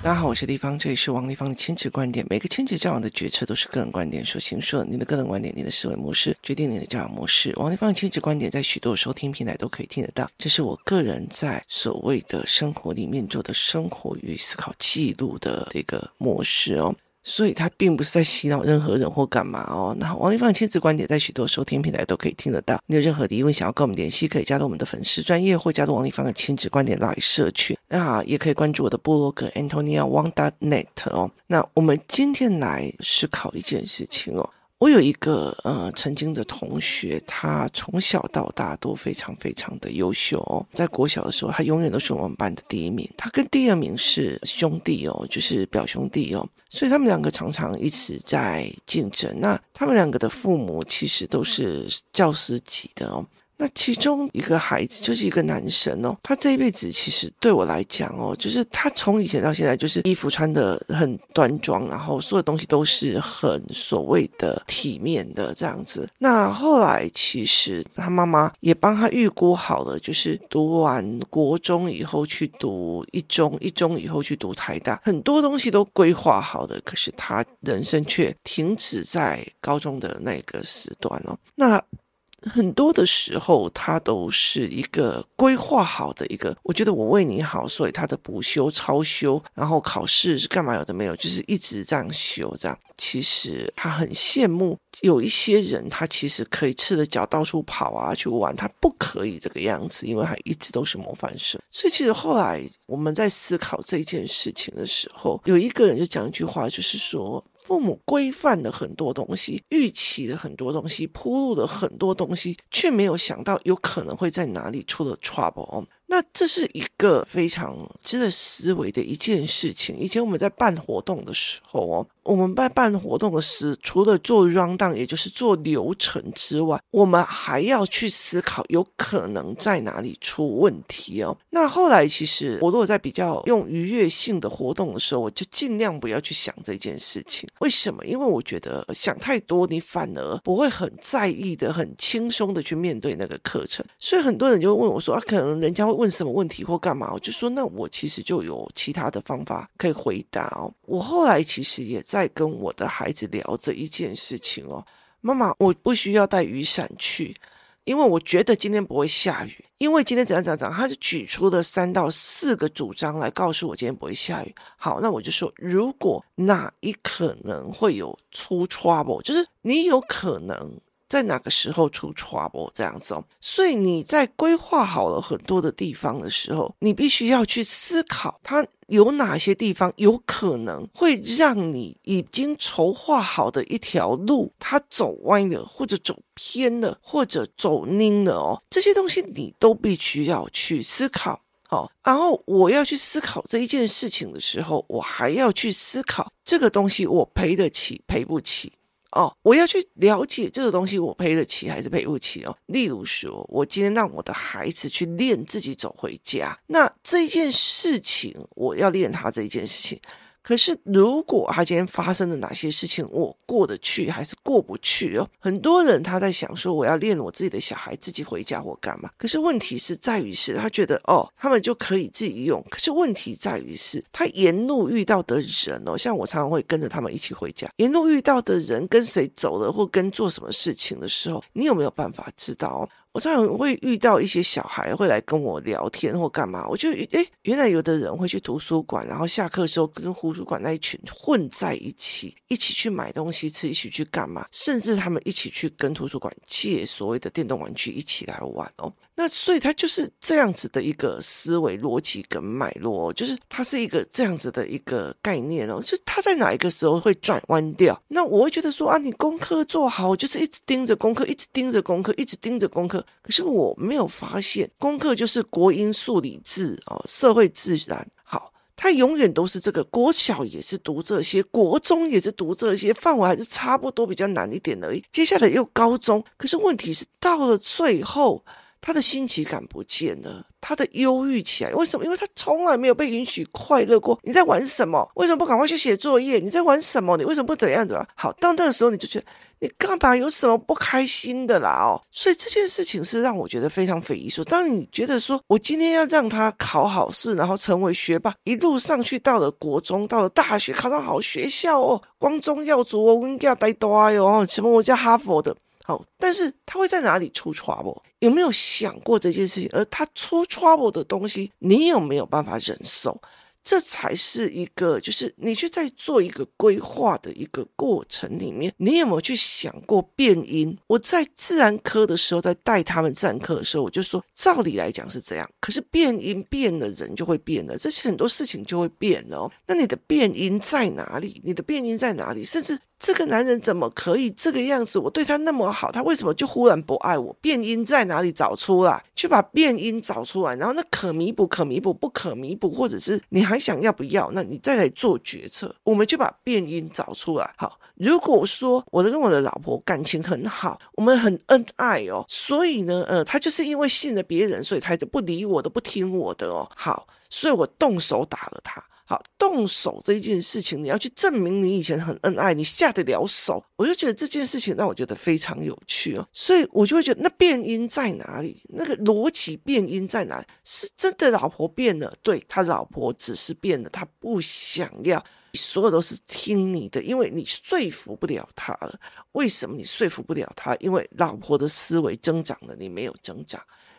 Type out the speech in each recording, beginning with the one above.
大家好，我是丽芳，这里是王立芳的亲子观点。每个亲子教养的决策都是个人观点所形塑，你的个人观点，你的思维模式决定你的教养模式。王立芳的亲子观点在许多收听平台都可以听得到，这是我个人在所谓的生活里面做的生活与思考记录的这个模式哦。所以他并不是在洗脑任何人或干嘛哦。那王丽芳亲子观点在许多收听平台都可以听得到。你有任何的疑问想要跟我们联系，可以加入我们的粉丝专业或加入王丽芳的亲子观点来社群。那也可以关注我的部落格 Antonia Wang dot net 哦。那我们今天来思考一件事情哦。我有一个呃曾经的同学，他从小到大都非常非常的优秀哦。在国小的时候，他永远都是我们班的第一名。他跟第二名是兄弟哦，就是表兄弟哦，所以他们两个常常一直在竞争。那他们两个的父母其实都是教师级的哦。那其中一个孩子就是一个男生哦，他这一辈子其实对我来讲哦，就是他从以前到现在就是衣服穿得很端庄，然后所有东西都是很所谓的体面的这样子。那后来其实他妈妈也帮他预估好了，就是读完国中以后去读一中，一中以后去读台大，很多东西都规划好的，可是他人生却停止在高中的那个时段哦。那。很多的时候，他都是一个规划好的一个。我觉得我为你好，所以他的补修、超修，然后考试是干嘛有的没有，就是一直这样修这样。其实他很羡慕有一些人，他其实可以赤着脚到处跑啊去玩，他不可以这个样子，因为他一直都是模范生。所以其实后来我们在思考这件事情的时候，有一个人就讲一句话，就是说。父母规范的很多东西，预期的很多东西，铺路的很多东西，却没有想到有可能会在哪里出了 trouble。那这是一个非常值得思维的一件事情。以前我们在办活动的时候哦，我们在办活动的时，除了做 rundown，也就是做流程之外，我们还要去思考有可能在哪里出问题哦。那后来其实我如果在比较用愉悦性的活动的时候，我就尽量不要去想这件事情。为什么？因为我觉得想太多，你反而不会很在意的、很轻松的去面对那个课程。所以很多人就问我说：“啊，可能人家会。”问什么问题或干嘛，我就说，那我其实就有其他的方法可以回答哦。我后来其实也在跟我的孩子聊这一件事情哦。妈妈，我不需要带雨伞去，因为我觉得今天不会下雨。因为今天怎样怎样怎样，他就举出了三到四个主张来告诉我今天不会下雨。好，那我就说，如果哪一可能会有出 trouble，就是你有可能。在哪个时候出 trouble 这样子哦，所以你在规划好了很多的地方的时候，你必须要去思考，它有哪些地方有可能会让你已经筹划好的一条路，它走歪了，或者走偏了，或者走拧了哦，这些东西你都必须要去思考哦。然后我要去思考这一件事情的时候，我还要去思考这个东西我赔得起赔不起。哦，我要去了解这个东西，我赔得起还是赔不起哦？例如说，我今天让我的孩子去练自己走回家，那这件事情，我要练他这件事情。可是，如果他今天发生了哪些事情，我过得去还是过不去哦？很多人他在想说，我要练我自己的小孩自己回家或干嘛？可是问题是在于是，他觉得哦，他们就可以自己用。可是问题在于是，他沿路遇到的人哦，像我常常会跟着他们一起回家，沿路遇到的人跟谁走了或跟做什么事情的时候，你有没有办法知道？我常常会遇到一些小孩会来跟我聊天或干嘛，我就诶，原来有的人会去图书馆，然后下课的时候跟图书馆那一群混在一起，一起去买东西吃，一起去干嘛，甚至他们一起去跟图书馆借所谓的电动玩具一起来玩哦。那所以他就是这样子的一个思维逻辑跟脉络，就是他是一个这样子的一个概念哦，就他在哪一个时候会转弯掉？那我会觉得说啊，你功课做好，就是一直盯着功课，一直盯着功课，一直盯着功课。可是我没有发现，功课就是国英数理自哦，社会自然好，他永远都是这个。国小也是读这些，国中也是读这些，范围还是差不多，比较难一点而已。接下来又高中，可是问题是到了最后，他的新奇感不见了，他的忧郁起来。为什么？因为他从来没有被允许快乐过。你在玩什么？为什么不赶快去写作业？你在玩什么？你为什么不怎样的？好，到那个时候你就觉得。你干嘛有什么不开心的啦？哦，所以这件事情是让我觉得非常匪夷所。当你觉得说我今天要让他考好试，然后成为学霸，一路上去到了国中，到了大学，考上好学校哦，光宗耀祖哦，我跟你讲呆呆哦，什么我叫哈佛的，好，但是他会在哪里出错不有没有想过这件事情？而他出 trouble 的东西，你有没有办法忍受？这才是一个，就是你去在做一个规划的一个过程里面，你有没有去想过变音？我在自然科的时候，在带他们自然科的时候，我就说，照理来讲是这样，可是变音变了，人就会变了，这些很多事情就会变了哦。那你的变音在哪里？你的变音在哪里？甚至。这个男人怎么可以这个样子？我对他那么好，他为什么就忽然不爱我？变音在哪里？找出来，去把变音找出来，然后那可弥补、可弥补、不可弥补，或者是你还想要不要？那你再来做决策。我们就把变音找出来。好，如果说我的跟我的老婆感情很好，我们很恩爱哦，所以呢，呃，他就是因为信了别人，所以他就不理我的，不听我的哦。好，所以我动手打了他。好，动手这件事情，你要去证明你以前很恩爱，你下得了手，我就觉得这件事情让我觉得非常有趣哦，所以我就会觉得那变因在哪里？那个逻辑变因在哪？是真的老婆变了，对，他老婆只是变了，他不想要，所有都是听你的，因为你说服不了他了。为什么你说服不了他？因为老婆的思维增长了，你没有增长。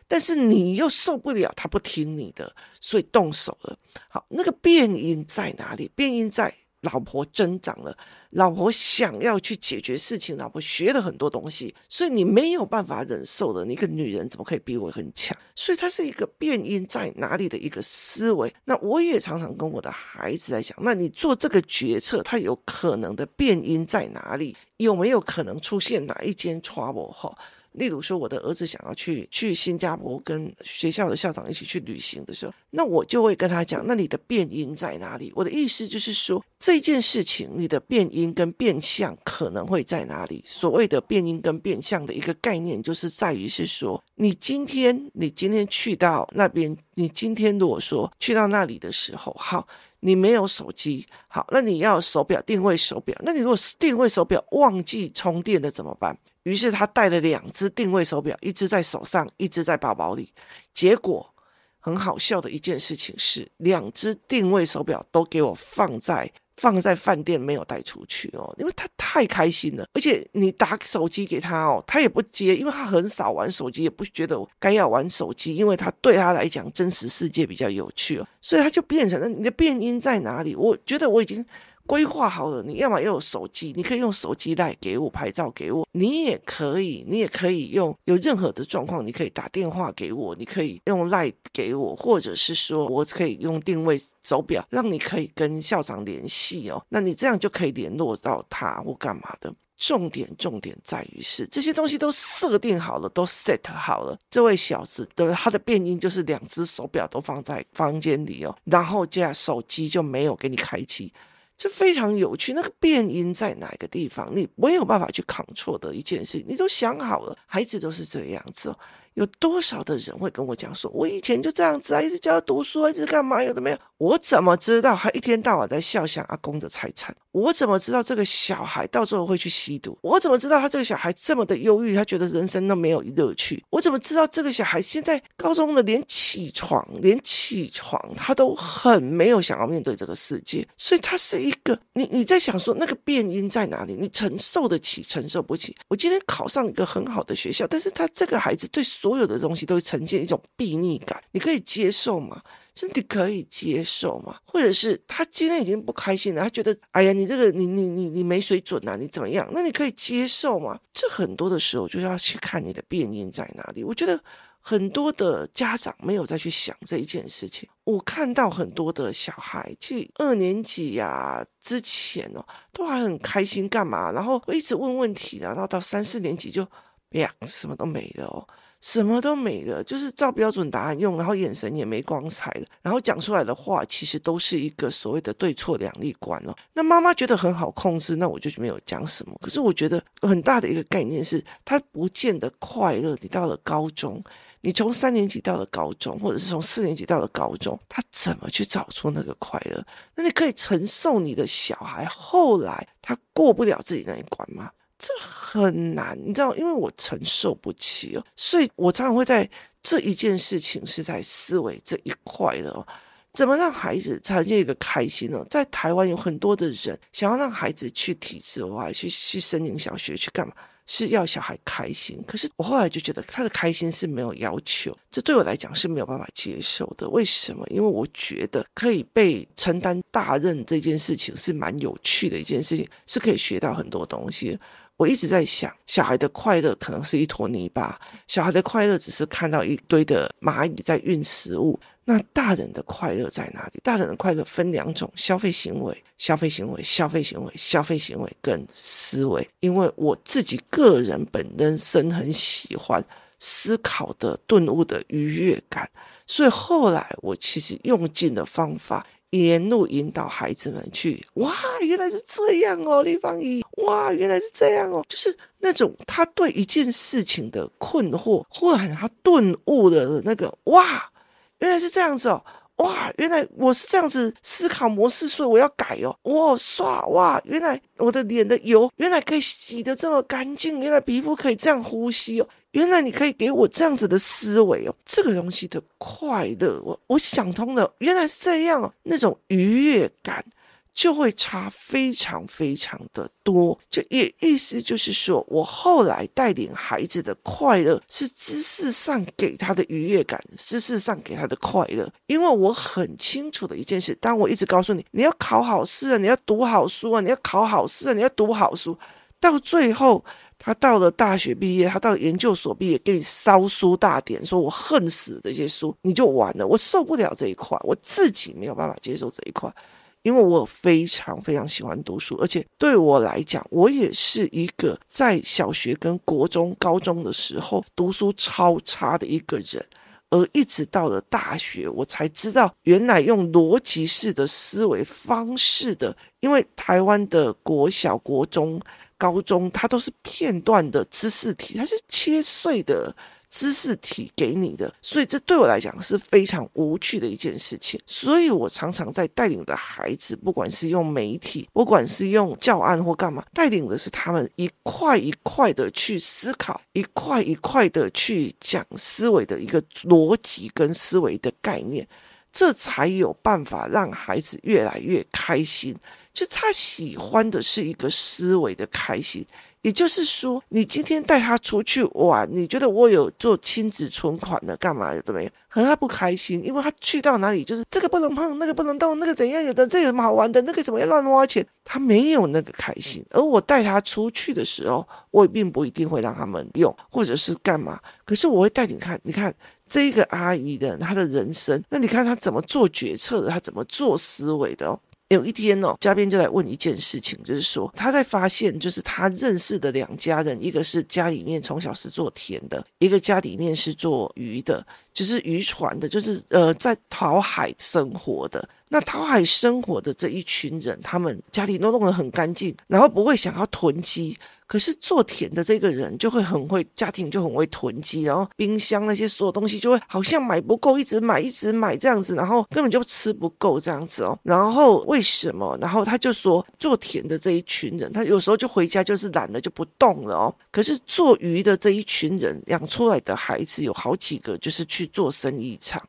但是你又受不了他不听你的，所以动手了。好，那个变因在哪里？变因在老婆增长了，老婆想要去解决事情，老婆学了很多东西，所以你没有办法忍受的。你一个女人怎么可以比我很强？所以它是一个变因在哪里的一个思维。那我也常常跟我的孩子在讲，那你做这个决策，它有可能的变因在哪里？有没有可能出现哪一间 trouble 哈？例如说，我的儿子想要去去新加坡跟学校的校长一起去旅行的时候，那我就会跟他讲，那你的变因在哪里？我的意思就是说，这件事情你的变因跟变相可能会在哪里？所谓的变因跟变相的一个概念，就是在于是说，你今天你今天去到那边，你今天如果说去到那里的时候，好，你没有手机，好，那你要手表定位手表，那你如果定位手表忘记充电的怎么办？于是他带了两只定位手表，一只在手上，一只在包包里。结果很好笑的一件事情是，两只定位手表都给我放在放在饭店，没有带出去哦，因为他太开心了。而且你打手机给他哦，他也不接，因为他很少玩手机，也不觉得该要玩手机，因为他对他来讲真实世界比较有趣哦，所以他就变成了你的变音在哪里？我觉得我已经。规划好了，你要么要有手机，你可以用手机来给我拍照给我，你也可以，你也可以用有任何的状况，你可以打电话给我，你可以用赖给我，或者是说我可以用定位手表，让你可以跟校长联系哦，那你这样就可以联络到他或干嘛的。重点重点在于是这些东西都设定好了，都 set 好了，这位小子的他的变音就是两只手表都放在房间里哦，然后这样手机就没有给你开机。这非常有趣，那个变音在哪个地方？你没有办法去抗错的一件事，你都想好了，孩子都是这样子哦。有多少的人会跟我讲说，我以前就这样子啊，一直教他读书，一直干嘛？有的没有？我怎么知道他一天到晚在笑想阿公的财产？我怎么知道这个小孩到最后会去吸毒？我怎么知道他这个小孩这么的忧郁？他觉得人生都没有乐趣？我怎么知道这个小孩现在高中的连起床，连起床他都很没有想要面对这个世界？所以他是一个，你你在想说那个变因在哪里？你承受得起，承受不起？我今天考上一个很好的学校，但是他这个孩子对所有的东西都呈现一种避逆感，你可以接受吗？身体可以接受吗？或者是他今天已经不开心了，他觉得哎呀，你这个你你你你没水准呐、啊，你怎么样？那你可以接受吗？这很多的时候就要去看你的变因在哪里。我觉得很多的家长没有再去想这一件事情。我看到很多的小孩，去二年级呀、之前哦，都还很开心干嘛？然后一直问问题，然后到三四年级就呀什么都没了哦。什么都没了，就是照标准答案用，然后眼神也没光彩了，然后讲出来的话其实都是一个所谓的对错两立观哦。那妈妈觉得很好控制，那我就没有讲什么。可是我觉得很大的一个概念是，他不见得快乐。你到了高中，你从三年级到了高中，或者是从四年级到了高中，他怎么去找出那个快乐？那你可以承受你的小孩后来他过不了自己那一关吗？这很难，你知道，因为我承受不起哦，所以我常常会在这一件事情是在思维这一块的哦。怎么让孩子产生一个开心呢？在台湾有很多的人想要让孩子去体制外，去去森林小学去干嘛？是要小孩开心。可是我后来就觉得他的开心是没有要求，这对我来讲是没有办法接受的。为什么？因为我觉得可以被承担大任这件事情是蛮有趣的一件事情，是可以学到很多东西。我一直在想，小孩的快乐可能是一坨泥巴，小孩的快乐只是看到一堆的蚂蚁在运食物。那大人的快乐在哪里？大人的快乐分两种：消费行为、消费行为、消费行为、消费行为跟思维。因为我自己个人本身很喜欢思考的顿悟的愉悦感，所以后来我其实用尽了方法，沿路引导孩子们去。哇，原来是这样哦，丽芳姨。哇，原来是这样哦，就是那种他对一件事情的困惑，忽然他顿悟的那个哇。原来是这样子哦，哇！原来我是这样子思考模式，所以我要改哦。哇，刷哇！原来我的脸的油原来可以洗得这么干净，原来皮肤可以这样呼吸哦。原来你可以给我这样子的思维哦，这个东西的快乐，我我想通了，原来是这样，那种愉悦感。就会差非常非常的多，就也意思就是说，我后来带领孩子的快乐是知识上给他的愉悦感，知识上给他的快乐。因为我很清楚的一件事，当我一直告诉你，你要考好试啊，你要读好书啊，你要考好试啊，你要读好书，到最后他到了大学毕业，他到研究所毕业，给你烧书大典，说我恨死这些书，你就完了。我受不了这一块，我自己没有办法接受这一块。因为我非常非常喜欢读书，而且对我来讲，我也是一个在小学跟国中、高中的时候读书超差的一个人，而一直到了大学，我才知道原来用逻辑式的思维方式的，因为台湾的国小、国中、高中，它都是片段的知识题，它是切碎的。知识题给你的，所以这对我来讲是非常无趣的一件事情。所以我常常在带领的孩子，不管是用媒体，不管是用教案或干嘛，带领的是他们一块一块的去思考，一块一块的去讲思维的一个逻辑跟思维的概念，这才有办法让孩子越来越开心。就他喜欢的是一个思维的开心。也就是说，你今天带他出去玩，你觉得我有做亲子存款的，干嘛的都没有，可能他不开心，因为他去到哪里就是这个不能碰，那个不能动，那个怎样有的，这有什么好玩的，那个怎么样乱花钱，他没有那个开心。而我带他出去的时候，我也并不一定会让他们用，或者是干嘛，可是我会带你看，你看这一个阿姨的她的人生，那你看她怎么做决策的，她怎么做思维的哦。有一天哦，嘉宾就来问一件事情，就是说他在发现，就是他认识的两家人，一个是家里面从小是做田的，一个家里面是做鱼的，就是渔船的，就是呃在讨海生活的。那讨海生活的这一群人，他们家庭都弄得很干净，然后不会想要囤积。可是做田的这个人就会很会，家庭就很会囤积，然后冰箱那些所有东西就会好像买不够，一直买一直买这样子，然后根本就吃不够这样子哦。然后为什么？然后他就说，做田的这一群人，他有时候就回家就是懒了就不动了哦。可是做鱼的这一群人养出来的孩子有好几个就是去做生意场。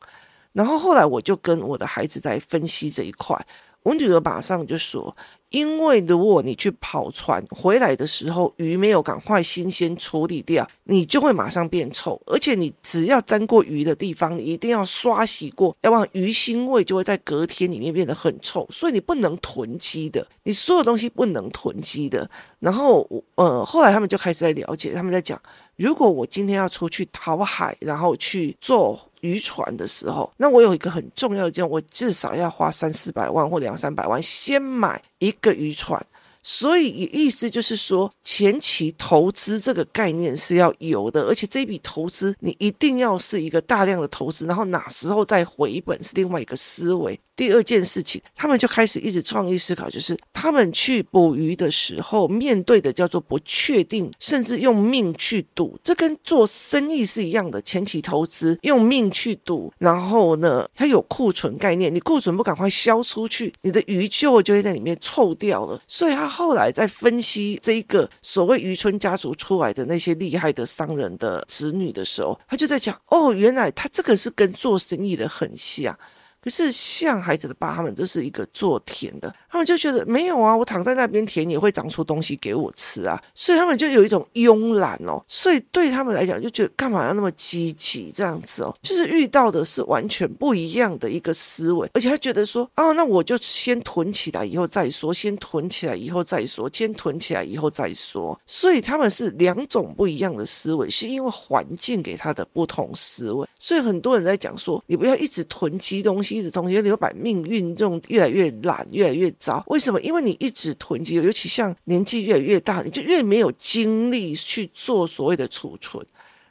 然后后来我就跟我的孩子在分析这一块，我女儿马上就说。因为如果你去跑船回来的时候，鱼没有赶快新鲜处理掉，你就会马上变臭。而且你只要沾过鱼的地方，你一定要刷洗过，要不然鱼腥味就会在隔天里面变得很臭。所以你不能囤积的，你所有东西不能囤积的。然后，呃，后来他们就开始在了解，他们在讲，如果我今天要出去讨海，然后去做。渔船的时候，那我有一个很重要的，件我至少要花三四百万或两三百万，先买一个渔船，所以意思就是说，前期投资这个概念是要有的，而且这笔投资你一定要是一个大量的投资，然后哪时候再回本是另外一个思维。第二件事情，他们就开始一直创意思考，就是他们去捕鱼的时候面对的叫做不确定，甚至用命去赌，这跟做生意是一样的，前期投资用命去赌，然后呢，它有库存概念，你库存不赶快销出去，你的鱼就就会在里面臭掉了。所以他后来在分析这一个所谓渔村家族出来的那些厉害的商人的子女的时候，他就在讲哦，原来他这个是跟做生意的很像。可是像孩子的爸，他们就是一个做田的，他们就觉得没有啊，我躺在那边田也会长出东西给我吃啊，所以他们就有一种慵懒哦，所以对他们来讲就觉得干嘛要那么积极这样子哦，就是遇到的是完全不一样的一个思维，而且他觉得说哦，那我就先囤起来以后再说，先囤起来以后再说，先囤起来以后再说，所以他们是两种不一样的思维，是因为环境给他的不同思维，所以很多人在讲说，你不要一直囤积东西。一直囤积，你会把命运用越来越懒，越来越糟。为什么？因为你一直囤积，尤其像年纪越来越大，你就越没有精力去做所谓的储存。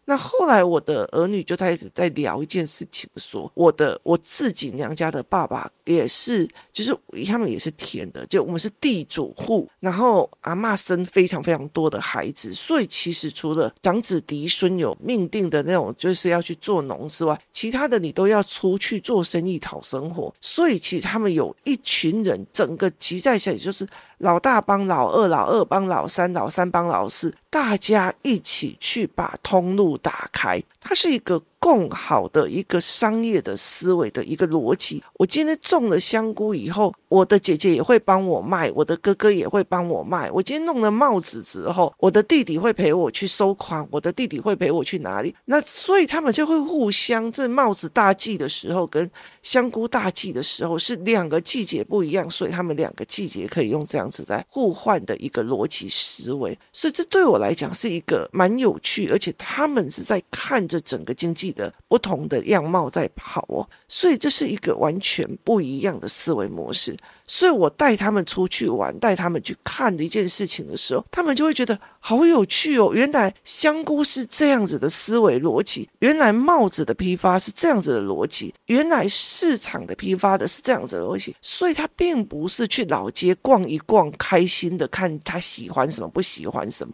那后来我的儿女就在一直在聊一件事情，说我的我自己娘家的爸爸也是，就是他们也是田的，就我们是地主户，然后阿嬷生非常非常多的孩子，所以其实除了长子嫡孙有命定的那种，就是要去做农之外，其他的你都要出去做生意讨生活，所以其实他们有一群人整个集在一起，就是老大帮老二，老二帮老三，老三帮老四。大家一起去把通路打开，它是一个。更好的一个商业的思维的一个逻辑。我今天种了香菇以后，我的姐姐也会帮我卖，我的哥哥也会帮我卖。我今天弄了帽子之后，我的弟弟会陪我去收款，我的弟弟会陪我去哪里？那所以他们就会互相。这帽子大季的时候跟香菇大季的时候是两个季节不一样，所以他们两个季节可以用这样子在互换的一个逻辑思维。所以这对我来讲是一个蛮有趣，而且他们是在看着整个经济。的不同的样貌在跑哦，所以这是一个完全不一样的思维模式。所以我带他们出去玩，带他们去看的一件事情的时候，他们就会觉得好有趣哦。原来香菇是这样子的思维逻辑，原来帽子的批发是这样子的逻辑，原来市场的批发的是这样子的逻辑。所以他并不是去老街逛一逛，开心的看他喜欢什么，不喜欢什么。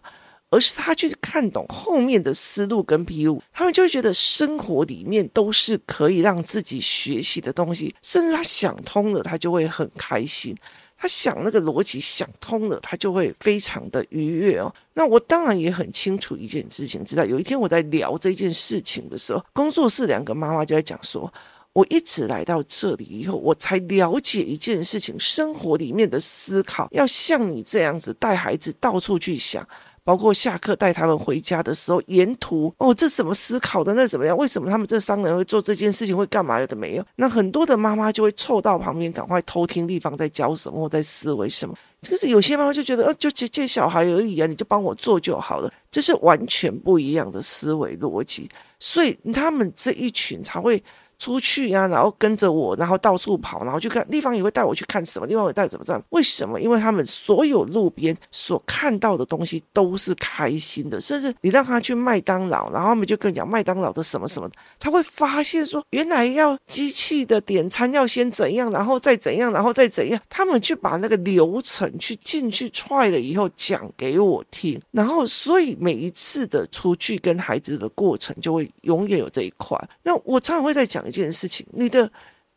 而是他去看懂后面的思路跟披露，他们就会觉得生活里面都是可以让自己学习的东西，甚至他想通了，他就会很开心。他想那个逻辑想通了，他就会非常的愉悦哦。那我当然也很清楚一件事情，知道有一天我在聊这件事情的时候，工作室两个妈妈就在讲说，我一直来到这里以后，我才了解一件事情，生活里面的思考要像你这样子带孩子到处去想。包括下课带他们回家的时候，沿途哦，这怎么思考的？那怎么样？为什么他们这商人会做这件事情？会干嘛？有的没有？那很多的妈妈就会凑到旁边，赶快偷听对方在教什么或在思维什么。就是有些妈妈就觉得，呃，就接接小孩而已啊，你就帮我做就好了。这是完全不一样的思维逻辑，所以他们这一群才会。出去呀、然后跟着我，然后到处跑，然后去看地方也会带我去看什么地方，会带怎么这样？为什么？因为他们所有路边所看到的东西都是开心的，甚至你让他去麦当劳，然后他们就跟你讲麦当劳的什么什么，他会发现说，原来要机器的点餐要先怎样，然后再怎样，然后再怎样，他们去把那个流程去进去踹了以后讲给我听，然后所以每一次的出去跟孩子的过程就会永远有这一块。那我常常会在讲。一件事情，你的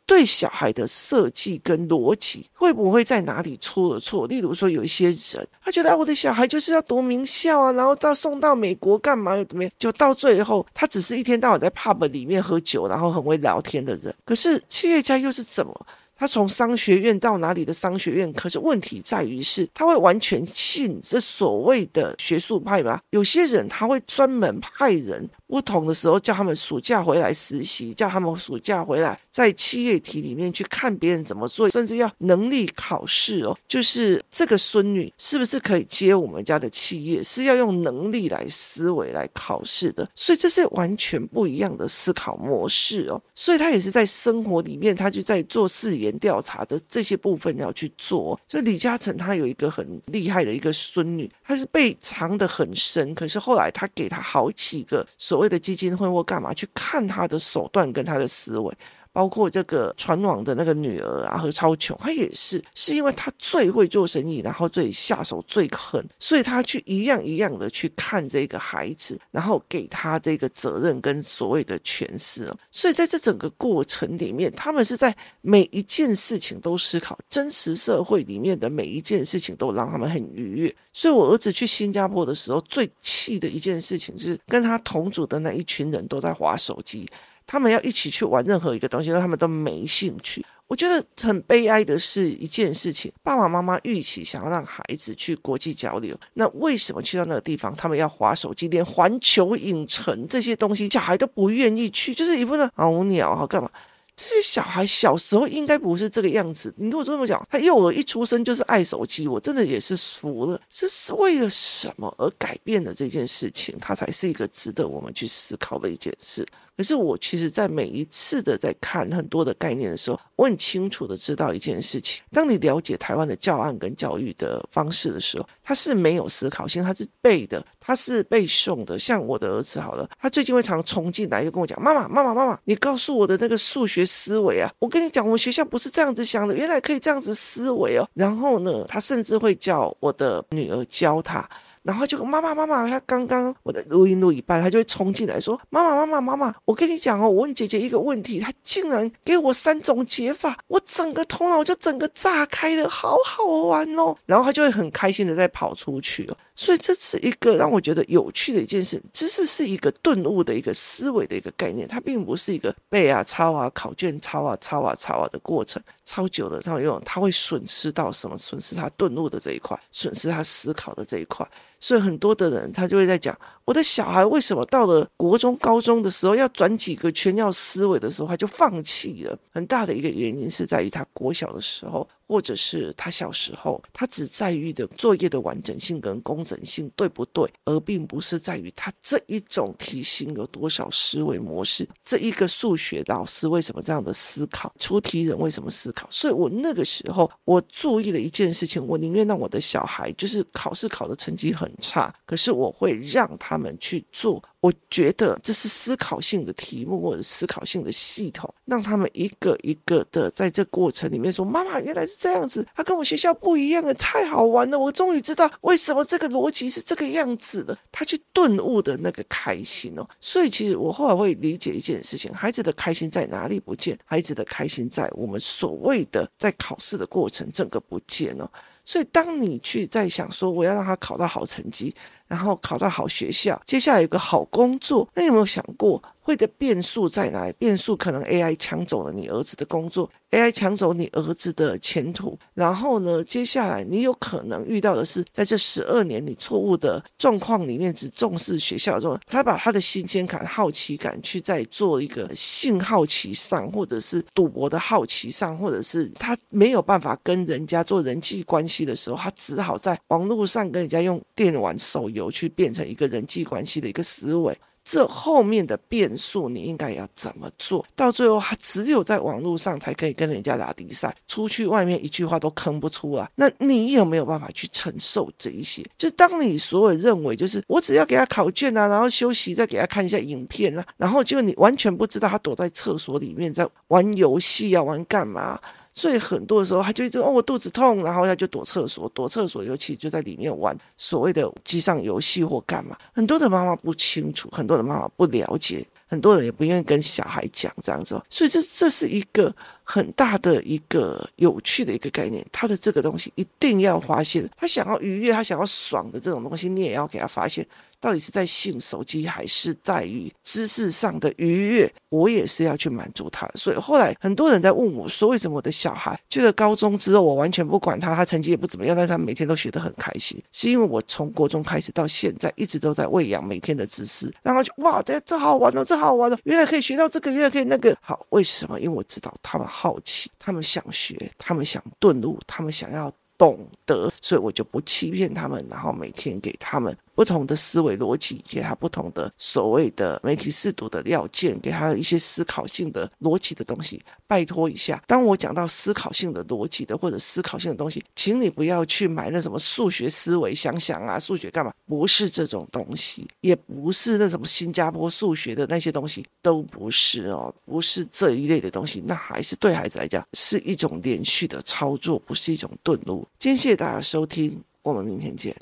对小孩的设计跟逻辑会不会在哪里出了错？例如说，有一些人他觉得啊我的小孩就是要读名校啊，然后到送到美国干嘛又？怎么样？就到最后，他只是一天到晚在 pub 里面喝酒，然后很会聊天的人。可是企业家又是怎么？他从商学院到哪里的商学院？可是问题在于是，他会完全信这所谓的学术派吗？有些人他会专门派人。不同的时候叫他们暑假回来实习，叫他们暑假回来在企业体里面去看别人怎么做，甚至要能力考试哦。就是这个孙女是不是可以接我们家的企业，是要用能力来思维来考试的。所以这是完全不一样的思考模式哦。所以他也是在生活里面，他就在做事业调查的这些部分要去做。所以李嘉诚他有一个很厉害的一个孙女，她是被藏得很深，可是后来他给他好几个所谓的基金会或干嘛去看他的手段跟他的思维。包括这个船王的那个女儿啊，何超琼，她也是，是因为她最会做生意，然后最下手最狠，所以她去一样一样的去看这个孩子，然后给他这个责任跟所谓的诠释。所以在这整个过程里面，他们是在每一件事情都思考，真实社会里面的每一件事情都让他们很愉悦。所以我儿子去新加坡的时候，最气的一件事情就是跟他同组的那一群人都在划手机。他们要一起去玩任何一个东西，但他们都没兴趣。我觉得很悲哀的是一件事情：爸爸妈妈预期想要让孩子去国际交流，那为什么去到那个地方，他们要滑手机，连环球影城这些东西，小孩都不愿意去，就是一副那好鸟啊，干嘛？这些小孩小时候应该不是这个样子。你如果这么讲，他幼儿一出生就是爱手机，我真的也是服了。这是为了什么而改变的这件事情？它才是一个值得我们去思考的一件事。可是我其实，在每一次的在看很多的概念的时候，我很清楚的知道一件事情：当你了解台湾的教案跟教育的方式的时候，它是没有思考性，它是背的，它是背诵的。像我的儿子好了，他最近会常冲进来就跟我讲：“妈妈，妈妈，妈妈，你告诉我的那个数学思维啊，我跟你讲，我们学校不是这样子想的，原来可以这样子思维哦。”然后呢，他甚至会叫我的女儿教他。然后就妈妈妈妈，他刚刚我的录音录一半，他就会冲进来说：“妈妈妈妈妈妈，我跟你讲哦，我问姐姐一个问题，他竟然给我三种解法，我整个头脑就整个炸开了，好好玩哦。”然后他就会很开心的再跑出去了。所以这是一个让我觉得有趣的一件事，知识是一个顿悟的一个思维的一个概念，它并不是一个背啊、抄啊、考卷抄啊、抄啊、抄啊的过程，抄久了，然后用它会损失到什么？损失他顿悟的这一块，损失他思考的这一块。所以很多的人他就会在讲，我的小孩为什么到了国中、高中的时候要转几个圈要思维的时候，他就放弃了。很大的一个原因是在于他国小的时候。或者是他小时候，他只在于的作业的完整性跟工整性对不对，而并不是在于他这一种题型有多少思维模式，这一个数学老师为什么这样的思考，出题人为什么思考。所以我那个时候，我注意了一件事情，我宁愿让我的小孩就是考试考的成绩很差，可是我会让他们去做。我觉得这是思考性的题目或者思考性的系统，让他们一个一个的在这过程里面说：“妈妈原来是这样子，他跟我学校不一样啊，太好玩了！我终于知道为什么这个逻辑是这个样子的。”他去顿悟的那个开心哦，所以其实我后来会理解一件事情：孩子的开心在哪里不见？孩子的开心在我们所谓的在考试的过程整个不见哦。所以当你去在想说我要让他考到好成绩。然后考到好学校，接下来有个好工作，那有没有想过？会的变数在哪里？变数可能 AI 抢走了你儿子的工作，AI 抢走你儿子的前途。然后呢，接下来你有可能遇到的是，在这十二年你错误的状况里面，只重视学校中，他把他的新鲜感、好奇感去在做一个性好奇上，或者是赌博的好奇上，或者是他没有办法跟人家做人际关系的时候，他只好在网络上跟人家用电玩手游有去变成一个人际关系的一个思维。这后面的变数，你应该要怎么做到最后，他只有在网络上才可以跟人家打比赛，出去外面一句话都吭不出来。那你有没有办法去承受这一些？就是当你所有认为，就是我只要给他考卷啊，然后休息再给他看一下影片啊，然后就你完全不知道他躲在厕所里面在玩游戏啊，玩干嘛？所以很多的时候，他就一直哦，我肚子痛，然后他就躲厕所，躲厕所，尤其就在里面玩所谓的机上游戏或干嘛。很多的妈妈不清楚，很多的妈妈不了解，很多人也不愿意跟小孩讲这样子。所以这这是一个很大的一个有趣的一个概念。他的这个东西一定要发现，他想要愉悦，他想要爽的这种东西，你也要给他发现。到底是在性手机，还是在于知识上的愉悦？我也是要去满足他。所以后来很多人在问我说：“为什么我的小孩去了高中之后，我完全不管他，他成绩也不怎么样，但是他每天都学得很开心？”是因为我从国中开始到现在，一直都在喂养每天的知识，然后就哇，这这好玩哦，这好玩哦，原来可以学到这个，原来可以那个。好，为什么？因为我知道他们好奇，他们想学，他们想顿悟，他们想要。懂得，所以我就不欺骗他们，然后每天给他们不同的思维逻辑，给他不同的所谓的媒体试读的料件，给他一些思考性的逻辑的东西。拜托一下，当我讲到思考性的逻辑的或者思考性的东西，请你不要去买那什么数学思维想想啊，数学干嘛？不是这种东西，也不是那什么新加坡数学的那些东西，都不是哦，不是这一类的东西。那还是对孩子来讲是一种连续的操作，不是一种顿悟。今天谢谢大家收听，我们明天见。